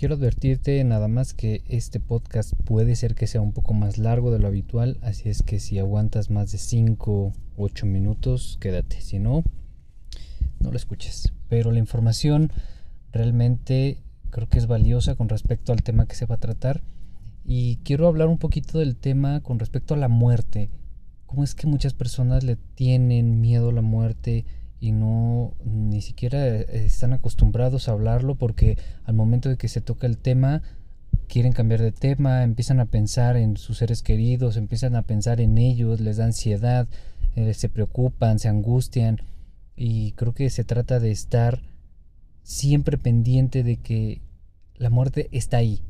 Quiero advertirte nada más que este podcast puede ser que sea un poco más largo de lo habitual, así es que si aguantas más de 5 u 8 minutos, quédate, si no, no lo escuches. Pero la información realmente creo que es valiosa con respecto al tema que se va a tratar y quiero hablar un poquito del tema con respecto a la muerte. ¿Cómo es que muchas personas le tienen miedo a la muerte? Y no ni siquiera eh, están acostumbrados a hablarlo porque al momento de que se toca el tema quieren cambiar de tema, empiezan a pensar en sus seres queridos, empiezan a pensar en ellos, les da ansiedad, eh, se preocupan, se angustian y creo que se trata de estar siempre pendiente de que la muerte está ahí,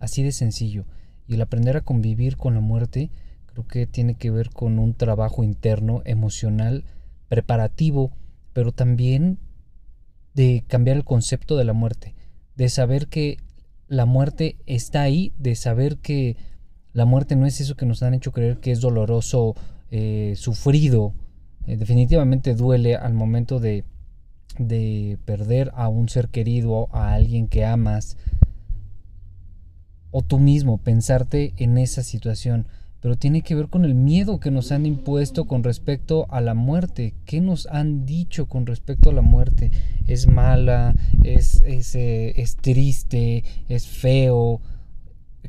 así de sencillo. Y el aprender a convivir con la muerte creo que tiene que ver con un trabajo interno, emocional, preparativo, pero también de cambiar el concepto de la muerte, de saber que la muerte está ahí, de saber que la muerte no es eso que nos han hecho creer que es doloroso, eh, sufrido, eh, definitivamente duele al momento de, de perder a un ser querido, a alguien que amas, o tú mismo pensarte en esa situación pero tiene que ver con el miedo que nos han impuesto con respecto a la muerte. ¿Qué nos han dicho con respecto a la muerte? Es mala, es, es, eh, triste, es feo.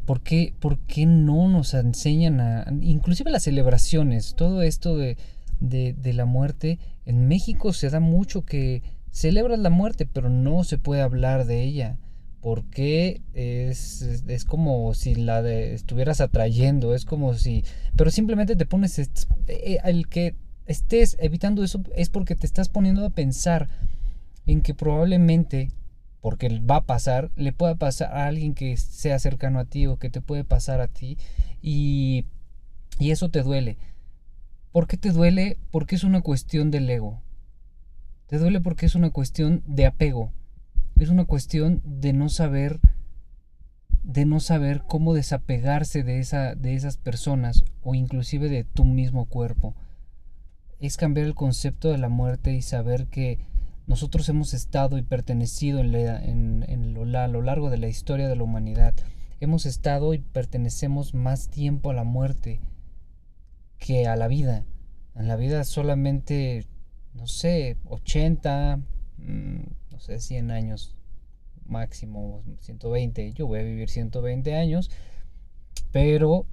¿Por qué, ¿Por qué, no nos enseñan a... Inclusive las celebraciones, todo esto de, de, de la muerte, en México se da mucho que celebras la muerte, pero no se puede hablar de ella porque es, es, como si la de, estuvieras atrayendo, es como si, pero simplemente te pones, eh, el que estés evitando eso es porque te estás poniendo a pensar en que probablemente, porque va a pasar, le pueda pasar a alguien que sea cercano a ti o que te puede pasar a ti y, y eso te duele. ¿Por qué te duele? Porque es una cuestión del ego. Te duele porque es una cuestión de apego es una cuestión de no saber de no saber cómo desapegarse de, esa, de esas personas o inclusive de tu mismo cuerpo. Es cambiar el concepto de la muerte y saber que nosotros hemos estado y pertenecido en, en, lo, a lo largo de la historia de la humanidad. Hemos estado y pertenecemos más tiempo a la muerte que a la vida. En la vida solamente, no sé, 80, sé, 100 años máximo, 120, yo voy a vivir 120 años, pero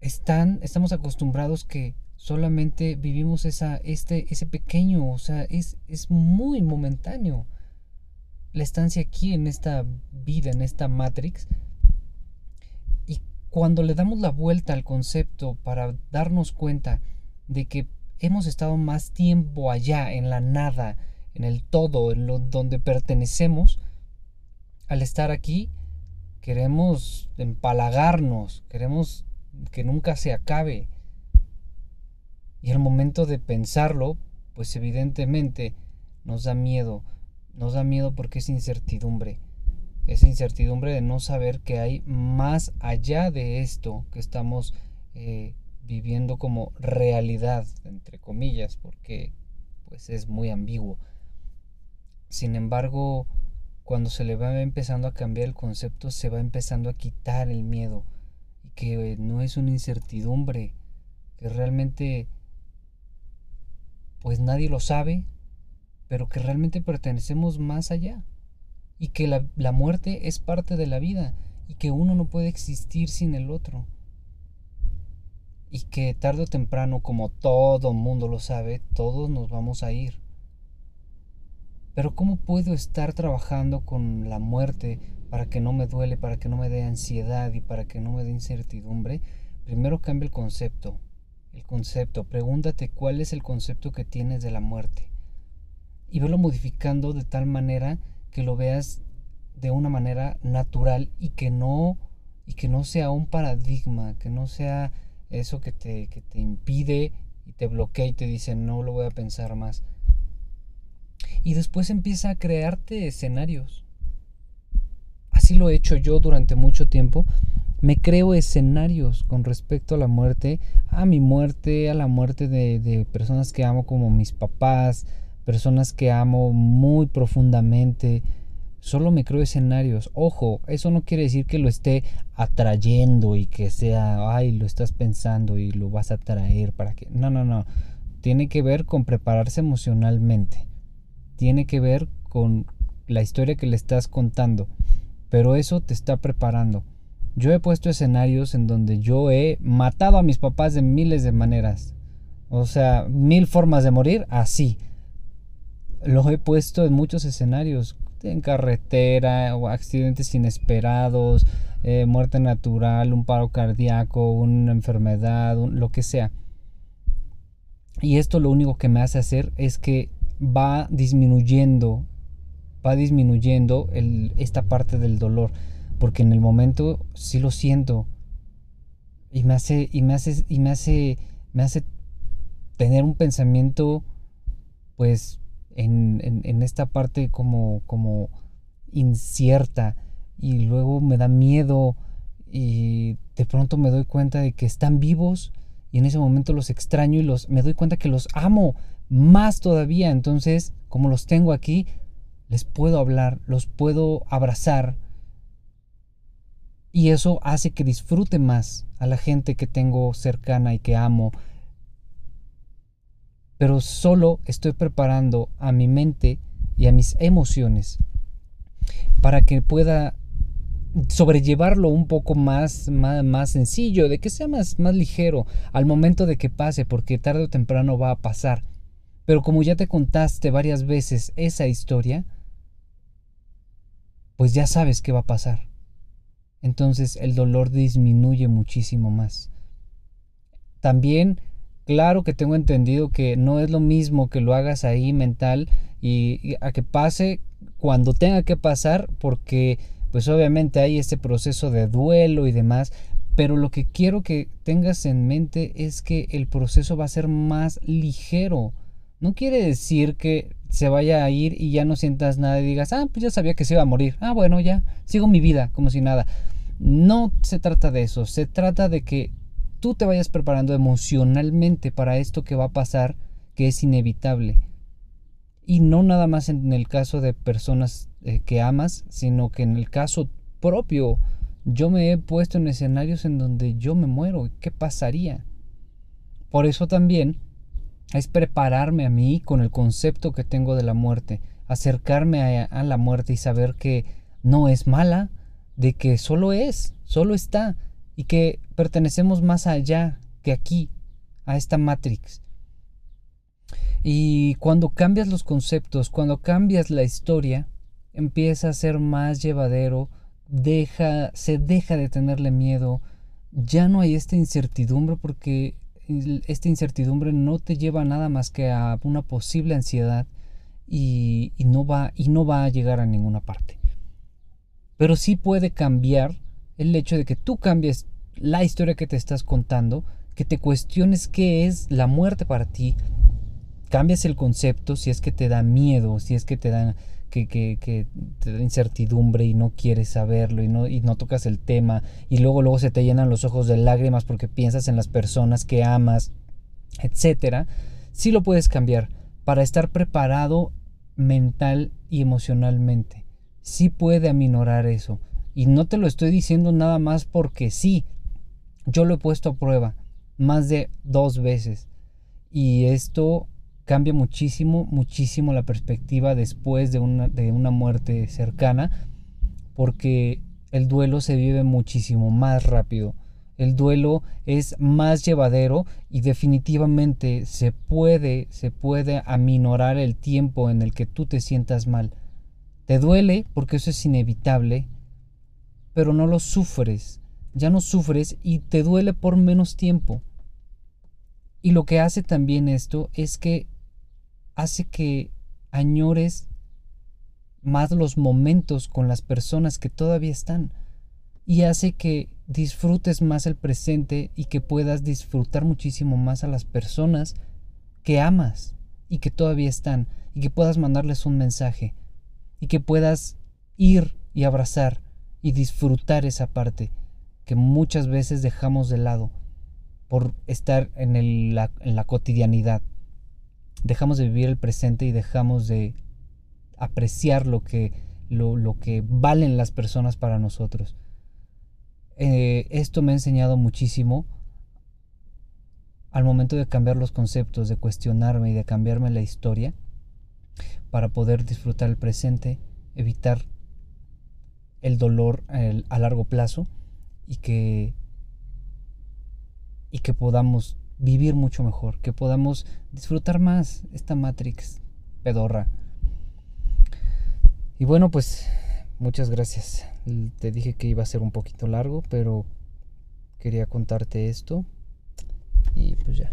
están, estamos acostumbrados que solamente vivimos esa, este, ese pequeño, o sea, es, es muy momentáneo la estancia aquí en esta vida, en esta Matrix. Y cuando le damos la vuelta al concepto para darnos cuenta de que hemos estado más tiempo allá, en la nada, en el todo, en lo donde pertenecemos, al estar aquí queremos empalagarnos, queremos que nunca se acabe. Y al momento de pensarlo, pues evidentemente nos da miedo, nos da miedo porque es incertidumbre. Esa incertidumbre de no saber que hay más allá de esto que estamos eh, viviendo como realidad, entre comillas, porque pues es muy ambiguo. Sin embargo, cuando se le va empezando a cambiar el concepto, se va empezando a quitar el miedo y que no es una incertidumbre, que realmente pues nadie lo sabe, pero que realmente pertenecemos más allá y que la, la muerte es parte de la vida y que uno no puede existir sin el otro y que tarde o temprano, como todo mundo lo sabe, todos nos vamos a ir. Pero ¿cómo puedo estar trabajando con la muerte para que no me duele, para que no me dé ansiedad y para que no me dé incertidumbre? Primero cambia el concepto. El concepto. Pregúntate cuál es el concepto que tienes de la muerte. Y velo modificando de tal manera que lo veas de una manera natural y que no y que no sea un paradigma, que no sea eso que te, que te impide y te bloquea y te dice no lo voy a pensar más y después empieza a crearte escenarios. Así lo he hecho yo durante mucho tiempo. Me creo escenarios con respecto a la muerte, a mi muerte, a la muerte de, personas que amo como mis papás, personas que amo muy profundamente, Solo me creo escenarios. Ojo, eso no quiere decir que lo esté atrayendo y que sea, ay, lo estás pensando y lo vas a traer para que... No, no, no. Tiene que ver con prepararse emocionalmente. Tiene que ver con la historia que le estás contando. Pero eso te está preparando. Yo he puesto escenarios en donde yo he matado a mis papás de miles de maneras. O sea, mil formas de morir, así. Los he puesto en muchos escenarios. En carretera, o accidentes inesperados, eh, muerte natural, un paro cardíaco, una enfermedad, lo que sea. Y esto lo único que me hace hacer es que va disminuyendo, va disminuyendo esta parte del dolor porque en el momento sí lo siento. Y me hace y me hace y me hace me hace tener un pensamiento pues en, en, esta parte como como incierta y luego me da miedo y de pronto me doy cuenta de que están vivos y en ese momento los extraño y los me doy cuenta que los amo más todavía entonces como los tengo aquí les puedo hablar los puedo abrazar y eso hace que disfrute más a la gente que tengo cercana y que amo. Pero solo estoy preparando a mi mente y a mis emociones para que pueda sobrellevarlo un poco más, más, sencillo, de que sea más, más ligero al momento de que pase, porque tarde o temprano va a pasar. Pero como ya te contaste varias veces esa historia, pues ya sabes qué va a pasar entonces el dolor disminuye muchísimo más. También, claro que tengo entendido que no es lo mismo que lo hagas ahí mental y, a que pase cuando tenga que pasar, porque pues obviamente hay este proceso de duelo y demás, pero lo que quiero que tengas en mente es que el proceso va a ser más ligero. No quiere decir que se vaya a ir y ya no sientas nada y digas, ah, pues ya sabía que se iba a morir. Ah, bueno, ya, sigo mi vida como si nada. No se trata de eso, se trata de que tú te vayas preparando emocionalmente para esto que va a pasar, que es inevitable. Y no nada más en el caso de personas eh, que amas, sino que en el caso propio, yo me he puesto en escenarios en donde yo me muero. ¿Qué pasaría? Por eso también es prepararme a mí con el concepto que tengo de la muerte, acercarme a la muerte y saber que no es mala, de que solo es, solo está, y que pertenecemos más allá que aquí, a esta Matrix. Y cuando cambias los conceptos, cuando cambias la historia, empieza a ser más llevadero, deja, se deja de tenerle miedo, ya no hay esta incertidumbre porque esta incertidumbre no te lleva nada más que a una posible ansiedad y, no va, y no va a llegar a ninguna parte. Pero sí puede cambiar el hecho de que tú cambies la historia que te estás contando, que te cuestiones qué es la muerte para ti, cambias el concepto si es que te da miedo, si es que te da, que, que, te da incertidumbre y no quieres saberlo y no, y no tocas el tema y luego, luego se te llenan los ojos de lágrimas porque piensas en las personas que amas, etcétera, sí lo puedes cambiar para estar preparado mental y emocionalmente sí puede aminorar eso. Y no te lo estoy diciendo nada más porque sí. Yo lo he puesto a prueba más de dos veces. Y esto cambia muchísimo, muchísimo la perspectiva después de una, de una muerte cercana. Porque el duelo se vive muchísimo más rápido. El duelo es más llevadero y definitivamente se puede, se puede aminorar el tiempo en el que tú te sientas mal. Te duele porque eso es inevitable, pero no lo sufres. Ya no sufres y te duele por menos tiempo. Y lo que hace también esto es que hace que añores más los momentos con las personas que todavía están y hace que disfrutes más el presente y que puedas disfrutar muchísimo más a las personas que amas y que todavía están y que puedas mandarles un mensaje y que puedas ir y abrazar y disfrutar esa parte que muchas veces dejamos de lado por estar en, la, en la cotidianidad. Dejamos de vivir el presente y dejamos de apreciar lo que, lo, lo que valen las personas para nosotros. Eh, esto me ha enseñado muchísimo al momento de cambiar los conceptos, de cuestionarme y de cambiarme la historia para poder disfrutar el presente, evitar el dolor a largo plazo y que y que podamos vivir mucho mejor, que podamos disfrutar más esta Matrix pedorra. Y bueno, pues muchas gracias. Te dije que iba a ser un poquito largo, pero quería contarte esto y pues ya.